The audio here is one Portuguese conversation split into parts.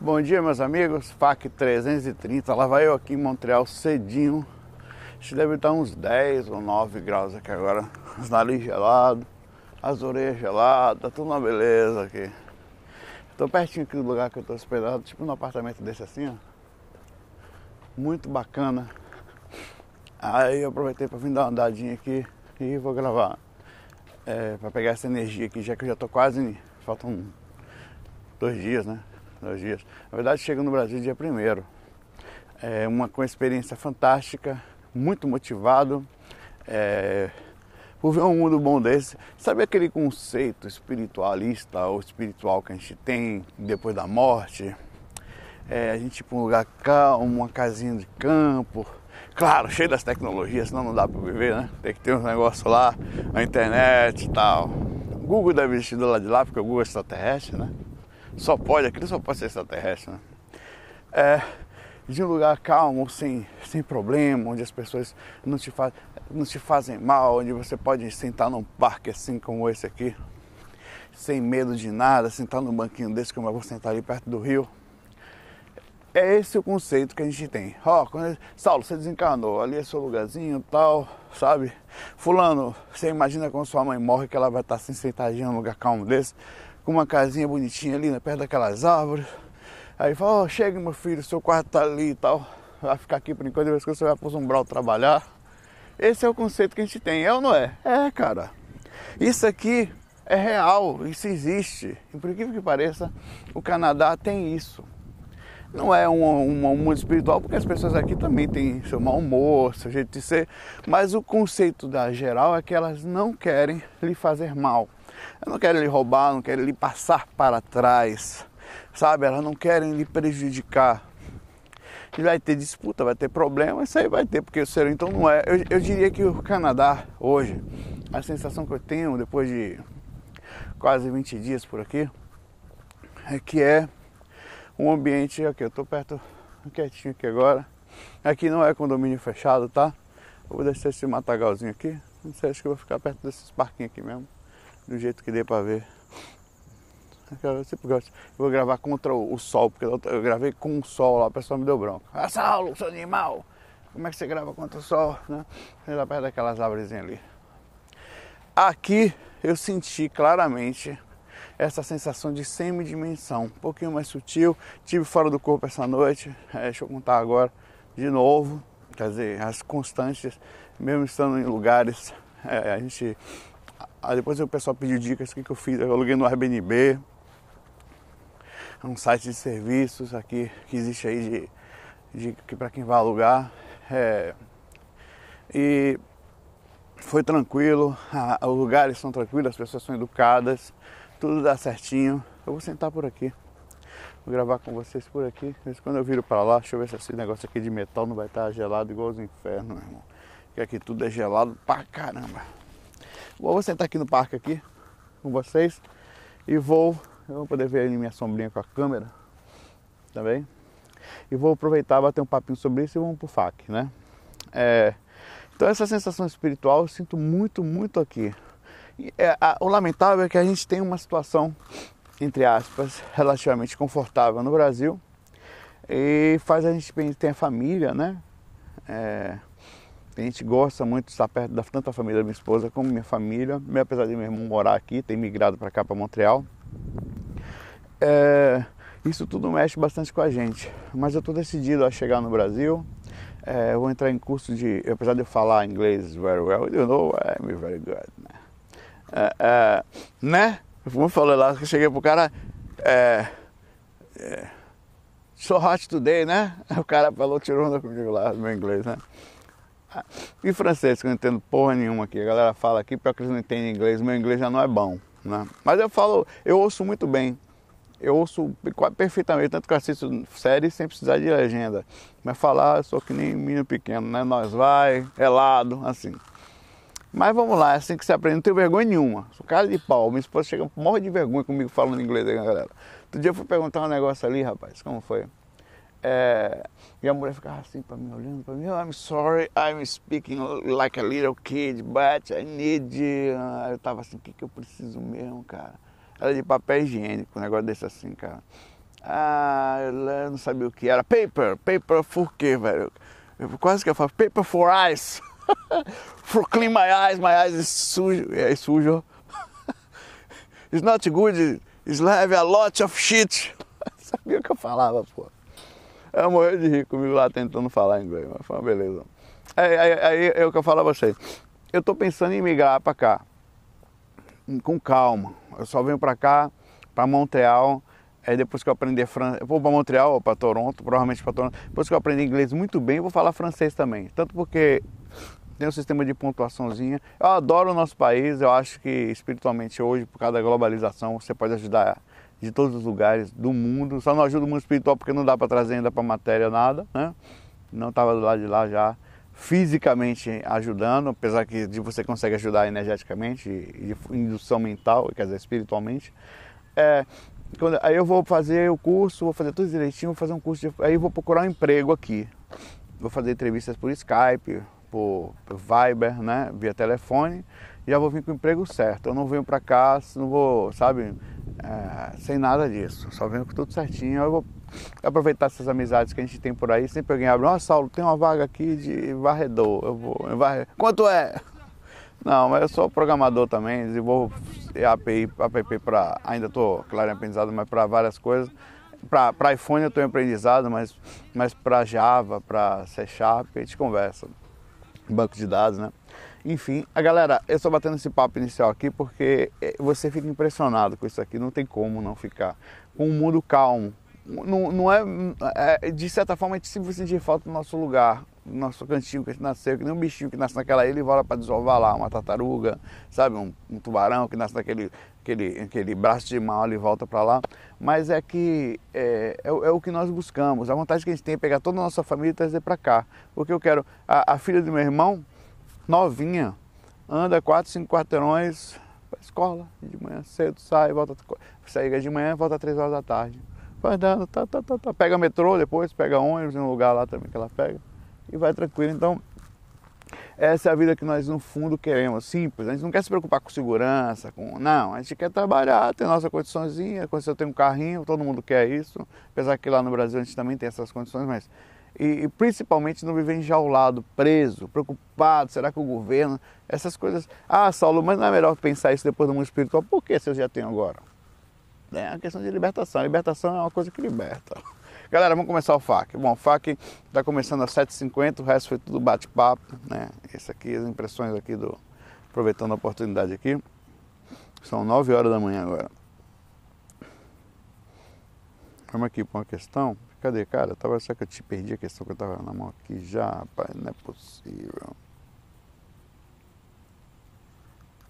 Bom dia, meus amigos. FAC 330. Lá vai eu aqui em Montreal cedinho. Acho que deve estar uns 10 ou 9 graus aqui agora. Os nariz gelados, as orelhas geladas, tá tudo uma beleza aqui. Tô pertinho aqui do lugar que eu tô hospedado, tipo num apartamento desse assim, ó. Muito bacana. Aí eu aproveitei para vir dar uma andadinha aqui e vou gravar. É, para pegar essa energia aqui, já que eu já tô quase. Faltam dois dias, né? Dois dias. Na verdade, chego no Brasil dia primeiro. É uma, com experiência fantástica, muito motivado é, por ver um mundo bom desse. Sabe aquele conceito espiritualista ou espiritual que a gente tem depois da morte? É, a gente para um lugar calmo, uma casinha de campo. Claro, cheio das tecnologias, senão não dá para viver, né? Tem que ter uns negócios lá, a internet e tal. Google deve existir do lado de lá, porque o Google é extraterrestre, né? Só pode, aquilo só pode ser extraterrestre, né? É, de um lugar calmo, sem, sem problema, onde as pessoas não te, faz, não te fazem mal, onde você pode sentar num parque assim como esse aqui, sem medo de nada, sentar num banquinho desse como eu vou sentar ali perto do rio. É esse o conceito que a gente tem. Ó, oh, Saulo, você desencarnou, ali é seu lugarzinho tal, sabe? Fulano, você imagina quando sua mãe morre que ela vai estar assim sentadinha num lugar calmo desse? Com uma casinha bonitinha ali, né, perto daquelas árvores. Aí fala, oh, chega meu filho, seu quarto tá ali e tal. Vai ficar aqui por enquanto, depois que você vai pro Zumbral trabalhar. Esse é o conceito que a gente tem, é ou não é? É, cara. Isso aqui é real, isso existe. E por incrível que pareça, o Canadá tem isso. Não é um, um, um mundo espiritual, porque as pessoas aqui também têm seu mau humor, seu jeito de ser, mas o conceito da geral é que elas não querem lhe fazer mal. Elas não querem lhe roubar, não querem lhe passar para trás, sabe? Elas não querem lhe prejudicar. E vai ter disputa, vai ter problema, isso aí vai ter, porque o ser então não é. Eu, eu diria que o Canadá hoje, a sensação que eu tenho depois de quase 20 dias por aqui, é que é um ambiente aqui, eu estou perto, quietinho aqui agora. Aqui não é condomínio fechado, tá? Eu vou deixar esse matagalzinho aqui. Não sei, acho que eu vou ficar perto desses parquinhos aqui mesmo do jeito que dê para ver. Eu sempre gosto. Eu vou gravar contra o sol, porque eu gravei com o sol lá, o pessoal me deu bronca. Ah, Saulo, seu animal! Como é que você grava contra o sol? Né? Lá perto daquelas árvores ali. Aqui eu senti claramente essa sensação de semidimensão, um pouquinho mais sutil. Tive fora do corpo essa noite, é, deixa eu contar agora de novo. Quer dizer, as constâncias, mesmo estando em lugares, é, a gente Aí depois o pessoal pediu dicas, o que, que eu fiz? Eu aluguei no Airbnb, um site de serviços aqui que existe aí de, de para quem vai alugar. É, e foi tranquilo, a, os lugares são tranquilos, as pessoas são educadas, tudo dá certinho. Eu vou sentar por aqui, vou gravar com vocês por aqui. Quando eu viro para lá, deixa eu ver se esse negócio aqui de metal não vai estar gelado igual os infernos, meu irmão. Porque aqui tudo é gelado pra caramba. Vou sentar aqui no parque aqui com vocês e vou, eu vou poder ver minha sombrinha com a câmera também. E vou aproveitar bater um papinho sobre isso e vamos pro FAC, né? É, então essa sensação espiritual eu sinto muito, muito aqui. E, é, a, o lamentável é que a gente tem uma situação, entre aspas, relativamente confortável no Brasil e faz a gente ter a família, né? É, gente gosta muito de estar perto da tanto família da minha esposa como minha família, apesar de meu irmão morar aqui, ter migrado para cá, para Montreal. É, isso tudo mexe bastante com a gente. Mas eu estou decidido a chegar no Brasil. É, eu vou entrar em curso de, apesar de eu falar inglês very well, you know I'm very good, né? É, é, né? Lá, eu cheguei pro cara, é, é, so hot today, né? O cara falou, tirou onda comigo lá, meu inglês, né? E francês, que eu não entendo porra nenhuma aqui. A galera fala aqui, pior que eles não entendem inglês, meu inglês já não é bom. Né? Mas eu falo, eu ouço muito bem. Eu ouço perfeitamente, tanto que eu assisto séries sem precisar de legenda. Mas falar, eu sou que nem menino pequeno, né? Nós vai, lado, assim. Mas vamos lá, é assim que se aprende, não tenho vergonha nenhuma. Sou cara de pau. Minha esposa chega, morre de vergonha comigo falando inglês aí, galera. Outro dia eu fui perguntar um negócio ali, rapaz, como foi? É, e a mulher ficava assim para mim, olhando para mim, oh, I'm sorry, I'm speaking like a little kid, but I need. Eu tava assim, o que, que eu preciso mesmo, cara? Era de papel higiênico, um negócio desse assim, cara. Ah, eu não sabia o que era. Paper, paper for quê, velho? Eu, quase que eu falo, paper for eyes. for clean my eyes, my eyes is sujo. É sujo. It's not good, it's have a lot of shit. sabia o que eu falava, pô. Eu morri de rir comigo lá tentando falar inglês, mas foi uma beleza. Aí, aí, aí é o que eu falo a vocês. Eu tô pensando em migrar para cá. Com calma. Eu só venho para cá, para Montreal, Aí depois que eu aprender francês, vou para Montreal ou para Toronto, provavelmente para Toronto. Depois que eu aprender inglês muito bem, vou falar francês também. Tanto porque tem um sistema de pontuaçãozinha. Eu adoro o nosso país, eu acho que espiritualmente hoje, por causa da globalização, você pode ajudar de todos os lugares do mundo. Só não ajuda o mundo espiritual porque não dá para trazer ainda para matéria nada, né? Não estava do lado de lá já fisicamente ajudando, apesar que de você consegue ajudar energeticamente e indução mental, quer dizer, espiritualmente. É, quando, aí eu vou fazer o curso, vou fazer tudo direitinho, vou fazer um curso, de, aí vou procurar um emprego aqui. Vou fazer entrevistas por Skype, por, por Viber, né, via telefone, já vou vir com o emprego certo. Eu não venho para cá, não vou, sabe, é, sem nada disso. Só venho com tudo certinho. Eu vou aproveitar essas amizades que a gente tem por aí. Sempre alguém abre, ó, Saulo, tem uma vaga aqui de varredor. Eu vou, quanto é? Não, mas eu sou programador também, desenvolvo API, app para, ainda estou, claro, em aprendizado, mas para várias coisas. Para iPhone eu estou em aprendizado, mas, mas para Java, para C Sharp, a gente conversa. Banco de dados, né? Enfim, a galera, eu estou batendo esse papo inicial aqui porque eh, você fica impressionado com isso aqui, não tem como não ficar. Com um mundo calmo. Não, não é, é, De certa forma, a gente sempre sentir falta do nosso lugar nosso cantinho que a gente nasceu, que nem um bichinho que nasce naquela ilha e volta para desovar lá, uma tartaruga, sabe, um, um, tubarão que nasce naquele aquele, aquele braço de mal e volta para lá. Mas é que é, é, é, o que nós buscamos. A vontade que a gente tem é pegar toda a nossa família e trazer para cá. Porque eu quero. A, a, filha do meu irmão, novinha, anda quatro, cinco quarteirões para escola, de manhã cedo, sai, volta, sai de manhã volta às três horas da tarde. Vai dando, tá, tá, tá, tá. Pega metrô depois, pega ônibus em um lugar lá também que ela pega e vai tranquilo. Então, essa é a vida que nós no fundo queremos, simples. A gente não quer se preocupar com segurança, com não, a gente quer trabalhar, ter nossa condiçãozinha. Quando você tem um carrinho, todo mundo quer isso. Apesar que lá no Brasil a gente também tem essas condições, mas e, principalmente não viver enjaulado, preso, preocupado, será que o governo, essas coisas. Ah, Saulo, mas não é melhor pensar isso depois do mundo espiritual? Por que se eu já tenho agora? É uma questão de libertação. A libertação é uma coisa que liberta. Galera, vamos começar o FAQ. Bom, o FAQ está começando às 7h50, o resto foi tudo bate-papo, né? Esse aqui, as impressões aqui do. Aproveitando a oportunidade aqui. São 9 horas da manhã agora. Vamos aqui para uma questão. Cadê, cara? tava, será que eu te perdi a questão que eu estava na mão aqui já, rapaz? Não é possível.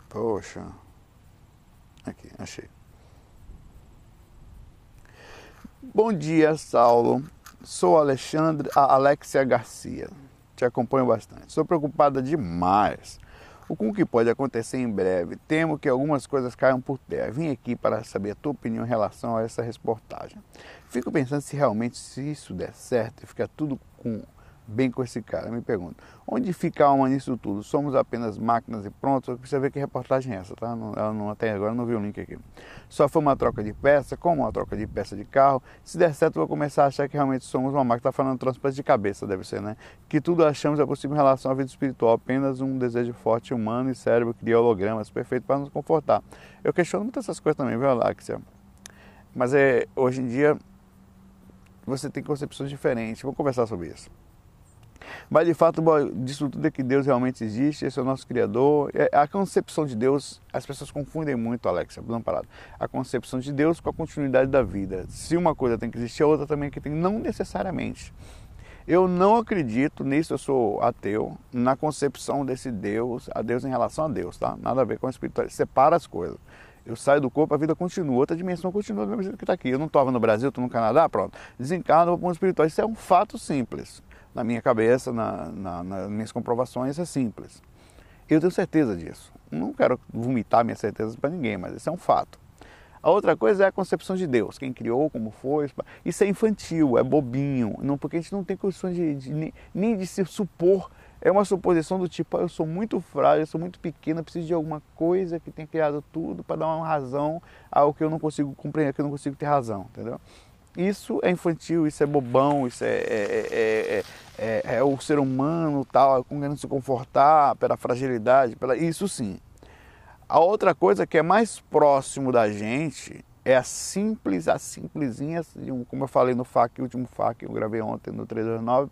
Poxa. Aqui, achei. Bom dia, Saulo. Sou Alexandre, a Alexia Garcia. Te acompanho bastante. Sou preocupada demais com o que pode acontecer em breve. Temo que algumas coisas caiam por terra. Vim aqui para saber a tua opinião em relação a essa reportagem. Fico pensando se realmente se isso der certo e ficar tudo com bem com esse cara. Me pergunto, onde fica a alma nisso tudo? Somos apenas máquinas e prontos? Precisa ver que reportagem é essa, tá? Ela não, até agora não viu o link aqui. Só foi uma troca de peça, como uma troca de peça de carro. Se der certo, vou começar a achar que realmente somos uma máquina. Tá falando transplante de cabeça, deve ser, né? Que tudo achamos é possível em relação à vida espiritual. Apenas um desejo forte humano e cérebro cria hologramas perfeito para nos confortar. Eu questiono muito essas coisas também, viu, Alexia? Mas é, hoje em dia você tem concepções diferentes. Vamos conversar sobre isso. Mas de fato, disso tudo é que Deus realmente existe, esse é o nosso Criador. É, a concepção de Deus, as pessoas confundem muito, Alexa, não parado. A concepção de Deus com a continuidade da vida. Se uma coisa tem que existir, a outra também que tem, não necessariamente. Eu não acredito nisso, eu sou ateu, na concepção desse Deus, a Deus em relação a Deus, tá? Nada a ver com a espiritualidade. Separa as coisas. Eu saio do corpo, a vida continua, outra dimensão continua do mesmo jeito que está aqui. Eu não estava no Brasil, estou no Canadá, pronto. Desencarno, vou para o espiritual. Isso é um fato simples na minha cabeça, na, na, nas minhas comprovações, é simples. Eu tenho certeza disso. Não quero vomitar minhas certezas para ninguém, mas isso é um fato. A outra coisa é a concepção de Deus, quem criou, como foi. Isso é infantil, é bobinho, não, porque a gente não tem condições de, de, nem de se supor. É uma suposição do tipo, ah, eu sou muito frágil, eu sou muito pequeno, preciso de alguma coisa que tenha criado tudo para dar uma razão ao que eu não consigo compreender, que eu não consigo ter razão, entendeu? Isso é infantil, isso é bobão, isso é, é, é, é o ser humano tal, querendo se confortar pela fragilidade, pela, isso sim. A outra coisa que é mais próximo da gente é a simples, a simplesinha, como eu falei no FAQ, último FAQ, eu gravei ontem no 329,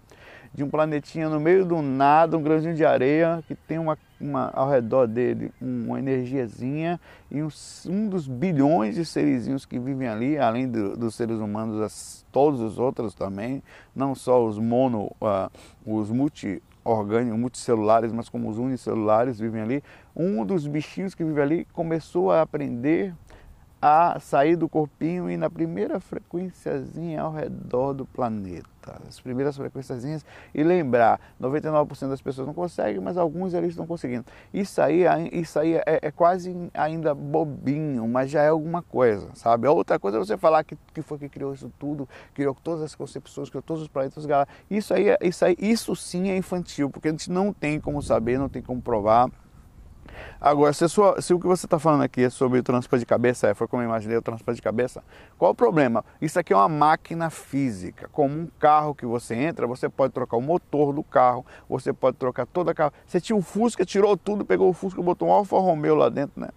de um planetinha no meio do nada, um grãozinho de areia que tem uma, uma ao redor dele uma energiazinha e um, um dos bilhões de serizinhos que vivem ali, além do, dos seres humanos, as, todos os outros também, não só os mono, uh, os multi orgânicos, multicelulares, mas como os unicelulares vivem ali. Um dos bichinhos que vive ali começou a aprender a sair do corpinho e na primeira frequenciazinha ao redor do planeta. As primeiras frequenciazinhas e lembrar, 99% das pessoas não conseguem, mas alguns eles estão conseguindo. Isso aí, isso aí é, é, quase ainda bobinho, mas já é alguma coisa, sabe? Outra coisa é você falar que, que foi que criou isso tudo, criou todas as concepções, criou todos os planetas, isso aí, é, isso aí, isso sim é infantil, porque a gente não tem como saber, não tem como provar. Agora, se, sua, se o que você está falando aqui é sobre o transplante de cabeça, é, foi como eu imaginei o transplante de cabeça, qual o problema? Isso aqui é uma máquina física, como um carro que você entra, você pode trocar o motor do carro, você pode trocar toda a carro. Você tinha um Fusca, tirou tudo, pegou o Fusca, botou um Alfa Romeo lá dentro, né?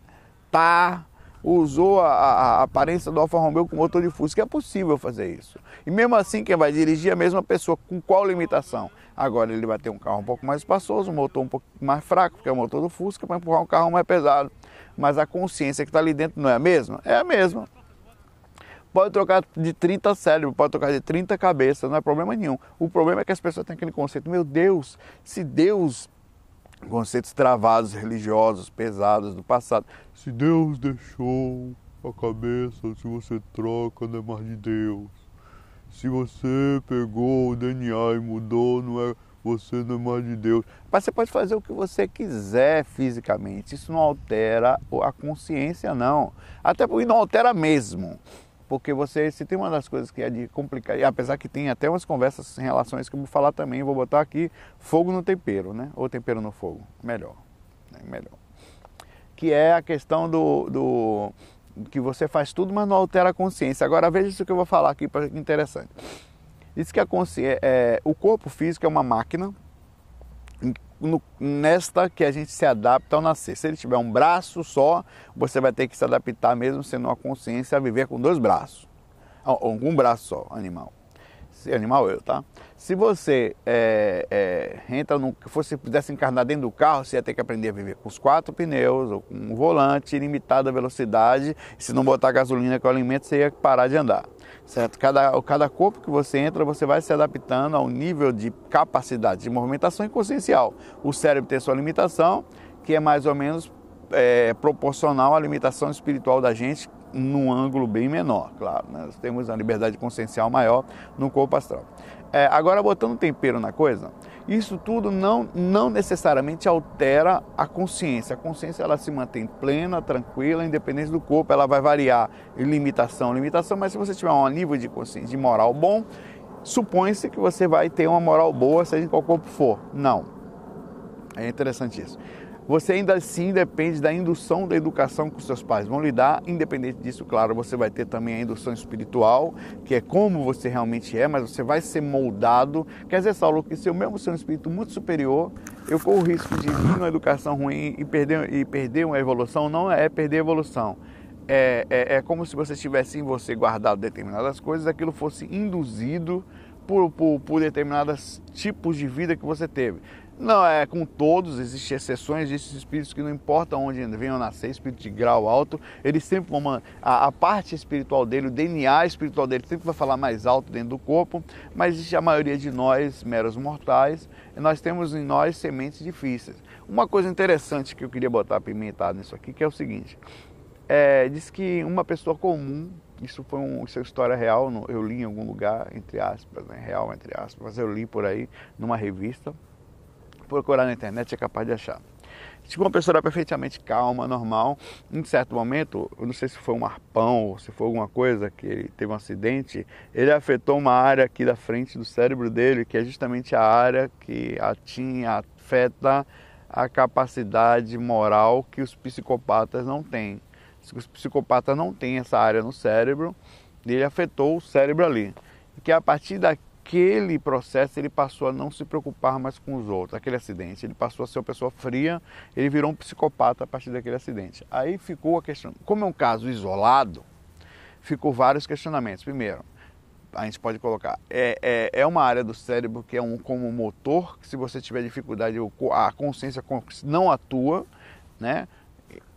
Tá usou a, a, aparência do Alfa Romeo com motor de Fusca. É possível fazer isso. E mesmo assim, quem vai dirigir é a mesma pessoa. Com qual limitação? Agora ele vai ter um carro um pouco mais espaçoso, um motor um pouco mais fraco, porque é o motor do Fusca, para empurrar um carro mais pesado. Mas a consciência que está ali dentro não é a mesma? É a mesma. Pode trocar de 30 cérebros, pode trocar de 30 cabeças, não é problema nenhum. O problema é que as pessoas têm aquele conceito, meu Deus, se Deus conceitos travados religiosos pesados do passado. Se Deus deixou a cabeça, se você troca, não é mais de Deus. Se você pegou o DNA e mudou, não é você não é mais de Deus. Mas você pode fazer o que você quiser fisicamente. Isso não altera a consciência, não. Até porque não altera mesmo porque você, se tem uma das coisas que é de complicar, e apesar que tem até umas conversas em relação a isso que eu vou falar também, vou botar aqui fogo no tempero, né? Ou tempero no fogo, melhor, né? melhor. Que é a questão do, do que você faz tudo, mas não altera a consciência. Agora veja isso que eu vou falar aqui para interessante. Diz que a consciência, é, o corpo físico é uma máquina no, nesta que a gente se adapta ao nascer. Se ele tiver um braço só, você vai ter que se adaptar mesmo sendo uma consciência a viver com dois braços. Ou um braço só, animal. Se animal eu, tá? Se você é, é, entra no. Se você pudesse encarnar dentro do carro, você ia ter que aprender a viver com os quatro pneus, ou com um volante, limitada velocidade. Se não botar gasolina é o alimento, você ia parar de andar certo? Cada, cada corpo que você entra, você vai se adaptando ao nível de capacidade de movimentação inconsciencial. O cérebro tem sua limitação, que é mais ou menos é, proporcional à limitação espiritual da gente num ângulo bem menor, claro. Né? Nós temos uma liberdade consciencial maior no corpo astral. É, agora, botando tempero na coisa, isso tudo não, não necessariamente altera a consciência. A consciência ela se mantém plena, tranquila, independente do corpo. Ela vai variar em limitação, limitação, mas se você tiver um nível de consciência, de moral bom, supõe-se que você vai ter uma moral boa, seja em qual corpo for. Não. É interessante isso. Você ainda assim depende da indução da educação que os seus pais vão lhe dar. Independente disso, claro, você vai ter também a indução espiritual, que é como você realmente é, mas você vai ser moldado. Quer dizer, Saulo, que se eu mesmo ser um espírito muito superior, eu corro o risco de vir uma educação ruim e perder, e perder uma evolução. Não é perder a evolução. É, é, é como se você tivesse em você guardado determinadas coisas, aquilo fosse induzido por, por, por determinados tipos de vida que você teve. Não é com todos, existem exceções, existem espíritos que não importa onde venham nascer, espírito de grau alto, eles sempre vão. A, a, parte espiritual dele, o DNA espiritual dele sempre vai falar mais alto dentro do corpo, mas existe a maioria de nós, meros mortais, nós temos em nós sementes difíceis. Uma coisa interessante que eu queria botar apimentado nisso aqui, que é o seguinte: é, diz que uma pessoa comum, isso foi um, isso é história real, eu li em algum lugar, entre aspas, né, real entre aspas, mas eu li por aí numa revista procurar na internet é capaz de achar. Tipo, uma pessoa era perfeitamente calma, normal. Em certo momento, eu não sei se foi um arpão ou se foi alguma coisa que ele teve um acidente, ele afetou uma área aqui da frente do cérebro dele, que é justamente a área que tinha, afeta a capacidade moral que os psicopatas não têm. Os psicopatas não têm essa área no cérebro ele afetou o cérebro ali. Que a partir daquele processo ele passou a não se preocupar mais com os outros, aquele acidente. Ele passou a ser uma pessoa fria, ele virou um psicopata a partir daquele acidente. Aí ficou a questão, como é um caso isolado, ficou vários questionamentos. Primeiro, a gente pode colocar, é, é, é uma área do cérebro que é um como motor, que se você tiver dificuldade, a consciência não atua, né?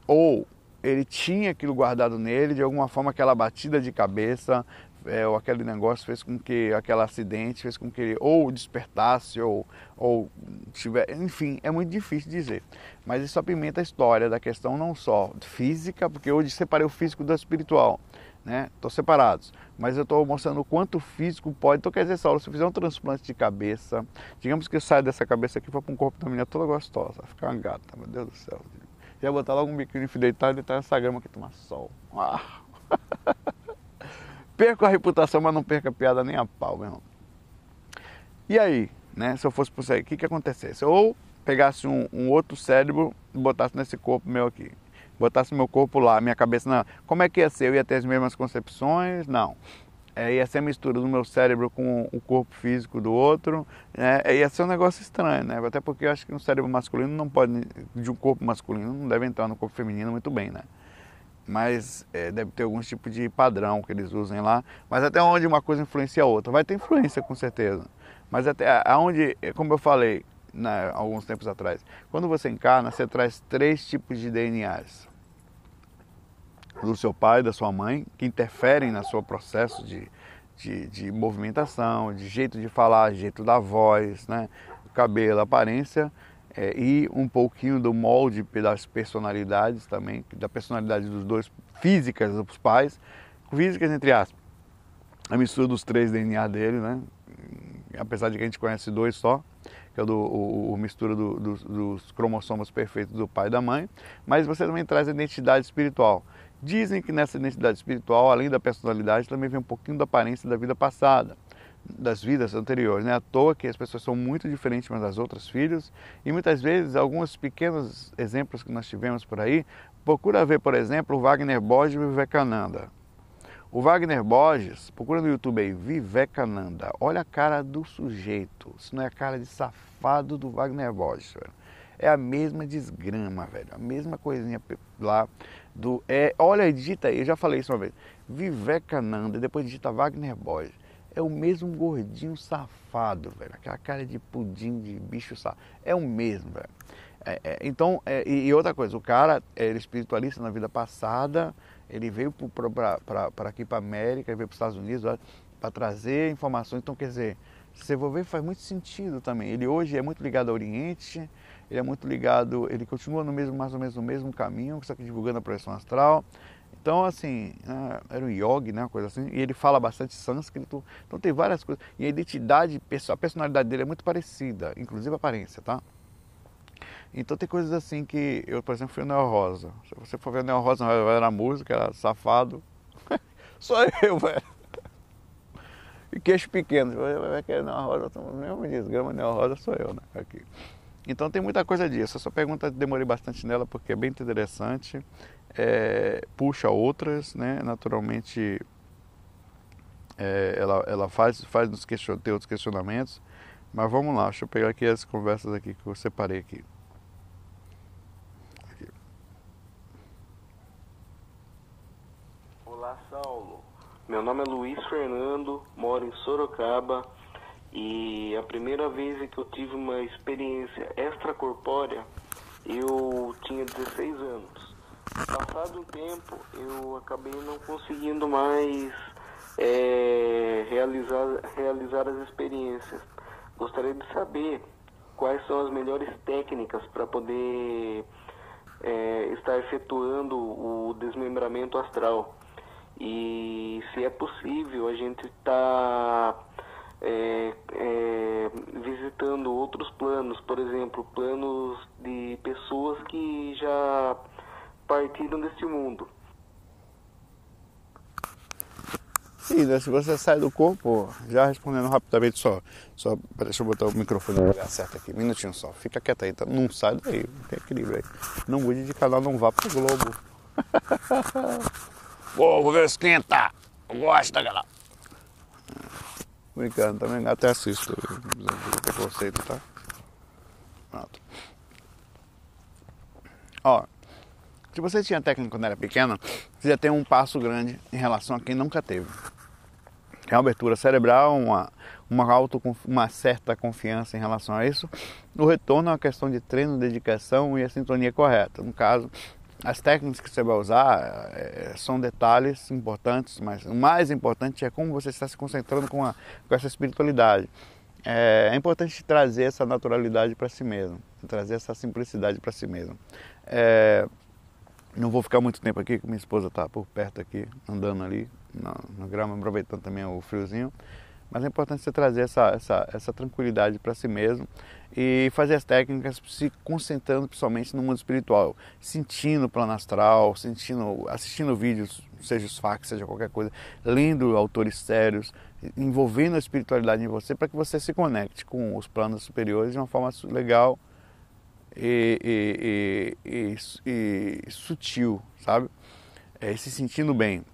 Ou ele tinha aquilo guardado nele, de alguma forma aquela batida de cabeça, é, ou aquele negócio fez com que aquele acidente fez com que ele ou despertasse ou, ou tiver, enfim, é muito difícil dizer. Mas isso apimenta a história da questão não só física, porque hoje separei o físico do espiritual né? Estão separados. Mas eu estou mostrando o quanto o físico pode. Então, quer dizer, Saulo, se eu fizer um transplante de cabeça, digamos que eu saia dessa cabeça aqui para um corpo da menina toda gostosa, ficar uma gata, meu Deus do céu. Já botar logo um biquíni deitado e deitar nessa grama aqui tomar sol. Ah. perco a reputação, mas não perco a piada nem a pau, meu irmão. E aí, né? Se eu fosse por isso aí, o que que acontecesse? Ou pegasse um, um outro cérebro e botasse nesse corpo meu aqui botasse meu corpo lá, minha cabeça na. Como é que ia ser? Eu ia ter as mesmas concepções? Não. É, ia ser a mistura do meu cérebro com o corpo físico do outro. Né? É, ia ser um negócio estranho, né? Até porque eu acho que um cérebro masculino não pode, de um corpo masculino, não deve entrar no corpo feminino muito bem, né? Mas é, deve ter algum tipo de padrão que eles usem lá. Mas até onde uma coisa influencia a outra? Vai ter influência, com certeza. Mas até aonde, como eu falei alguns tempos atrás, quando você encarna, você traz três tipos de DNAs do seu pai, da sua mãe, que interferem no seu processo de, de, de movimentação, de jeito de falar, jeito da voz, né? cabelo, aparência é, e um pouquinho do molde das personalidades também, da personalidade dos dois, físicas dos pais, físicas entre aspas, a mistura dos três DNA dele, né? apesar de que a gente conhece dois só, que é do, o, o mistura do, do, dos cromossomos perfeitos do pai e da mãe, mas você também traz a identidade espiritual. Dizem que nessa identidade espiritual, além da personalidade, também vem um pouquinho da aparência da vida passada, das vidas anteriores. Não é à toa que as pessoas são muito diferentes umas das outras filhos e muitas vezes alguns pequenos exemplos que nós tivemos por aí, procura ver, por exemplo, o Wagner Borges e Vivekananda. O Wagner Borges, procura no YouTube aí, Vivekananda. Olha a cara do sujeito. Isso não é a cara de safado do Wagner Borges. Velho. É a mesma desgrama, velho. A mesma coisinha lá do. É, olha, digita aí, eu já falei isso uma vez. Vivekananda, depois digita Wagner Borges. É o mesmo gordinho safado, velho. Aquela cara de pudim, de bicho safado. É o mesmo, velho. É, é, então, é, e, outra coisa, o cara era espiritualista na vida passada, ele veio para aqui para América, veio para os Estados Unidos para trazer informações. Então, quer dizer, você ver, faz muito sentido também. Ele hoje é muito ligado ao Oriente, ele é muito ligado, ele continua no mesmo, mais ou menos no mesmo caminho, só que divulgando a projeção astral. Então, assim, é, era um yogi, né, uma coisa assim, e ele fala bastante sânscrito, então tem várias coisas. E a identidade, a personalidade dele é muito parecida, inclusive a aparência, tá? Então tem coisas assim que eu, por exemplo, fui o Neo Rosa. Se você for ver o Neo Rosa na música, era safado. Sou eu, velho. E queixo pequeno. Vai querer Neo Rosa, mesmo desgrama, Neo Rosa sou eu, né? Aqui. Então tem muita coisa disso. Essa pergunta demorei bastante nela porque é bem interessante. É, puxa outras, né? Naturalmente é, ela, ela faz, faz nos question, ter outros questionamentos. Mas vamos lá, deixa eu pegar aqui as conversas aqui que eu separei aqui. aqui. Olá Saulo, meu nome é Luiz Fernando, moro em Sorocaba e a primeira vez que eu tive uma experiência extracorpórea, eu tinha 16 anos. Passado um tempo, eu acabei não conseguindo mais é, realizar, realizar as experiências. Gostaria de saber quais são as melhores técnicas para poder é, estar efetuando o desmembramento astral. E se é possível a gente estar. Tá é, é, visitando outros planos, por exemplo, planos de pessoas que já partiram deste mundo. Sim, né? se você sai do corpo, já respondendo rapidamente só, só deixa eu botar o microfone no lugar certo aqui, um minutinho só, fica quieto aí, tá? não sai daí, tem equilíbrio aí. Não mude de canal, não vá pro Globo. Pô, vou ver esquenta! Eu gosto daquela. Brincando, também até assisto. Preconceito, tá? Pronto. Ó, se você tinha técnica quando era pequena, você já tem um passo grande em relação a quem nunca teve. É uma abertura cerebral, uma, uma, auto, uma certa confiança em relação a isso. O retorno é uma questão de treino, dedicação e a sintonia correta. No caso, as técnicas que você vai usar é, são detalhes importantes, mas o mais importante é como você está se concentrando com, a, com essa espiritualidade. É, é importante trazer essa naturalidade para si mesmo, trazer essa simplicidade para si mesmo. É, não vou ficar muito tempo aqui, que minha esposa está por perto aqui, andando ali no, no grama, aproveitando também o friozinho. Mas é importante você trazer essa, essa, essa tranquilidade para si mesmo e fazer as técnicas se concentrando principalmente no mundo espiritual, sentindo o plano astral, sentindo, assistindo vídeos, seja os fax, seja qualquer coisa, lendo autores sérios, envolvendo a espiritualidade em você para que você se conecte com os planos superiores de uma forma legal e, e, e, e sutil, sabe? É, se sentindo bem.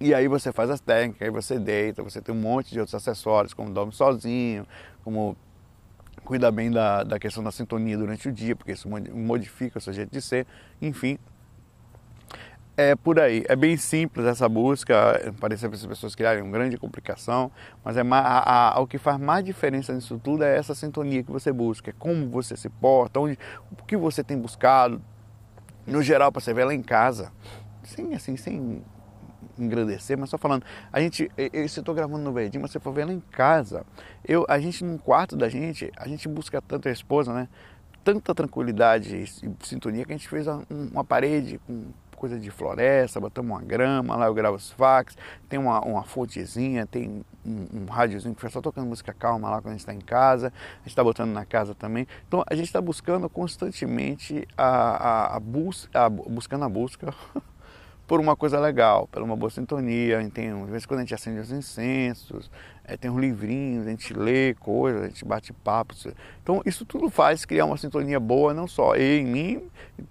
E aí você faz as técnicas, aí você deita, você tem um monte de outros acessórios, como dorme sozinho, como cuida bem da, da questão da sintonia durante o dia, porque isso modifica o seu jeito de ser, enfim. É por aí, é bem simples essa busca, parece que as pessoas criarem uma grande complicação, mas é a, a, o que faz mais diferença nisso tudo é essa sintonia que você busca, é como você se porta, onde, o que você tem buscado, no geral, para você ver lá em casa, sem, assim, sem engrandecer, mas só falando, a gente, eu, estou gravando no verdinho, mas você for ver lá em casa, eu, a gente num quarto da gente, a gente busca tanto a esposa, né? Tanta tranquilidade e sintonia que a gente fez uma parede com coisa de floresta, botamos uma grama, lá eu gravo os fax, tem uma, uma fontezinha, tem um, um rádiozinho que fica só tocando música calma lá quando a gente está em casa, a gente está botando na casa também. Então a gente está buscando constantemente a, a, a, bus, a buscando a busca por uma coisa legal, por uma boa sintonia. Tem, às vezes quando a gente acende os incensos, é, tem uns livrinhos, a gente lê coisas, a gente bate papo. Então isso tudo faz criar uma sintonia boa, não só eu em mim,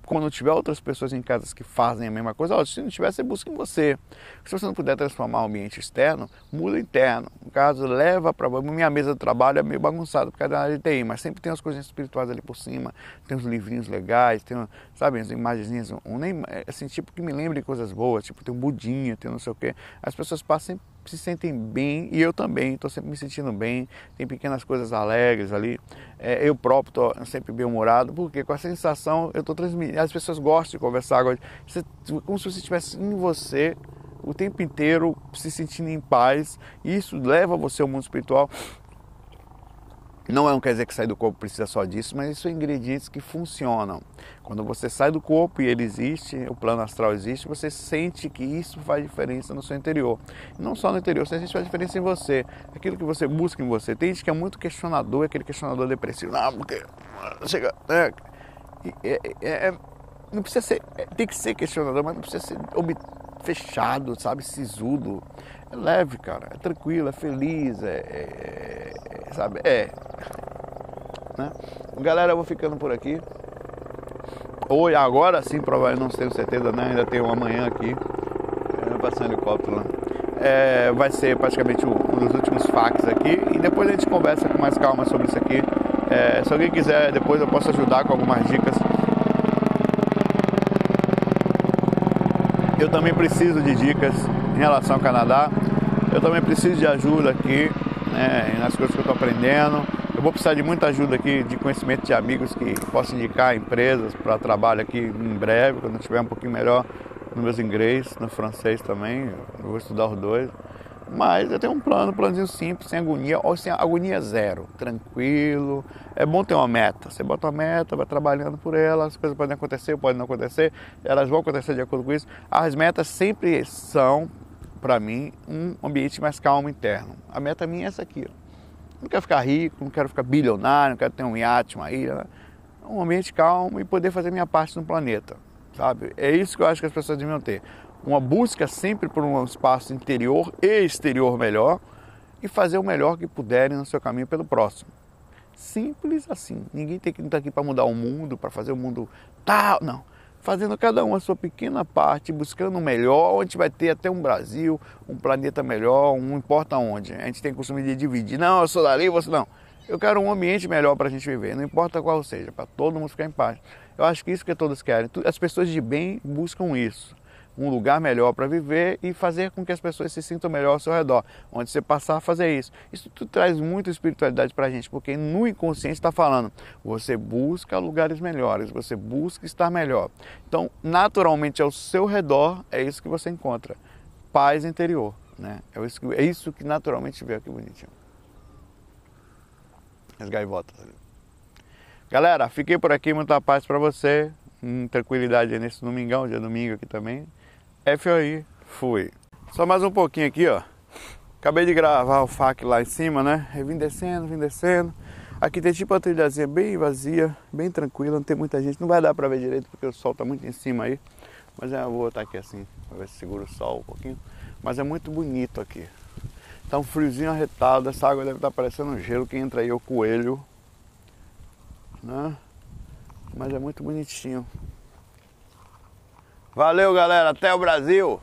quando tiver outras pessoas em casa que fazem a mesma coisa, se não tiver, você busca em você. Se você não puder transformar o ambiente externo, muda o interno. No caso, leva para minha mesa de trabalho é meio bagunçada por causa da área de TI, mas sempre tem as coisinhas espirituais ali por cima, tem uns livrinhos legais, tem, sabe, as imagenzinhas, um, nem, assim, tipo que me lembre coisas boas, tipo tem um budinha, tem não sei o quê. As pessoas passam se sentem bem e eu também estou sempre me sentindo bem. Tem pequenas coisas alegres ali. É, eu próprio estou sempre bem humorado, porque com a sensação eu estou transmitindo. As pessoas gostam de conversar agora, como se você estivesse em você o tempo inteiro se sentindo em paz. Isso leva você ao mundo espiritual. Não, é, não quer dizer que sair do corpo precisa só disso, mas são ingredientes que funcionam. Quando você sai do corpo e ele existe, o plano astral existe, você sente que isso faz diferença no seu interior. Não só no interior, você sente que faz diferença em você. Aquilo que você busca em você. Tem gente que é muito questionador, aquele questionador depressivo. Não, porque chega. É, é, é, é, não precisa ser. É, tem que ser questionador, mas não precisa ser fechado, sabe, sisudo. É leve, cara, é tranquilo, é feliz, é, é, é sabe, é. Né? Galera, eu vou ficando por aqui. Hoje, agora sim, provavelmente não tenho certeza, né? Ainda tem um amanhã aqui, é, passando helicóptero lá. É, vai ser praticamente um, um, dos últimos fax aqui e depois a gente conversa com mais calma sobre isso aqui. É, se alguém quiser, depois eu posso ajudar com algumas dicas eu também preciso de dicas relação ao Canadá. Eu também preciso de ajuda aqui né, nas coisas que eu estou aprendendo. Eu vou precisar de muita ajuda aqui, de conhecimento de amigos que possam indicar empresas para trabalho aqui em breve, quando eu tiver um pouquinho melhor no meus inglês, no francês também. Eu vou estudar os dois. Mas eu tenho um plano, um planozinho simples, sem agonia, ou sem agonia zero, tranquilo. É bom ter uma meta. Você bota uma meta, vai trabalhando por ela, as coisas podem acontecer, podem não acontecer, elas vão acontecer de acordo com isso. As metas sempre são, para mim, um ambiente mais calmo interno. A meta minha é essa aqui. Não quero ficar rico, não quero ficar bilionário, não quero ter um iate, uma ilha. Um ambiente calmo e poder fazer minha parte no planeta, sabe? É isso que eu acho que as pessoas deviam ter uma busca sempre por um espaço interior e exterior melhor e fazer o melhor que puderem no seu caminho pelo próximo. Simples assim. Ninguém tem que estar aqui para mudar o mundo, para fazer o mundo tal. Não. Fazendo cada um a sua pequena parte, buscando o melhor, onde vai ter até um Brasil, um planeta melhor, não importa onde. A gente tem costume de dividir. Não, eu sou dali, você não. Eu quero um ambiente melhor para a gente viver, não importa qual seja, para todo mundo ficar em paz. Eu acho que isso que todos querem. As pessoas de bem buscam isso um lugar melhor para viver e fazer com que as pessoas se sintam melhor ao seu redor, onde você passar a fazer isso. Isso tudo traz muita espiritualidade para a gente, porque no inconsciente está falando, você busca lugares melhores, você busca estar melhor. Então, naturalmente, ao seu redor é isso que você encontra, paz interior. Né? É, isso que, é isso que naturalmente vê aqui bonitinho. As gaivotas ali. Galera, fiquei por aqui, muita paz para você, tranquilidade nesse domingão, dia domingo aqui também. FOI, fui. Só mais um pouquinho aqui, ó. Acabei de gravar o FAC lá em cima, né? Eu vim descendo, vim descendo. Aqui tem tipo uma trilhazinha bem vazia, bem tranquila, não tem muita gente. Não vai dar pra ver direito porque o sol tá muito em cima aí. Mas eu vou botar aqui assim, pra ver se segura o sol um pouquinho. Mas é muito bonito aqui. Tá um friozinho arretado, essa água deve estar tá parecendo um gelo. Quem entra aí o coelho. Né? Mas é muito bonitinho. Valeu, galera. Até o Brasil.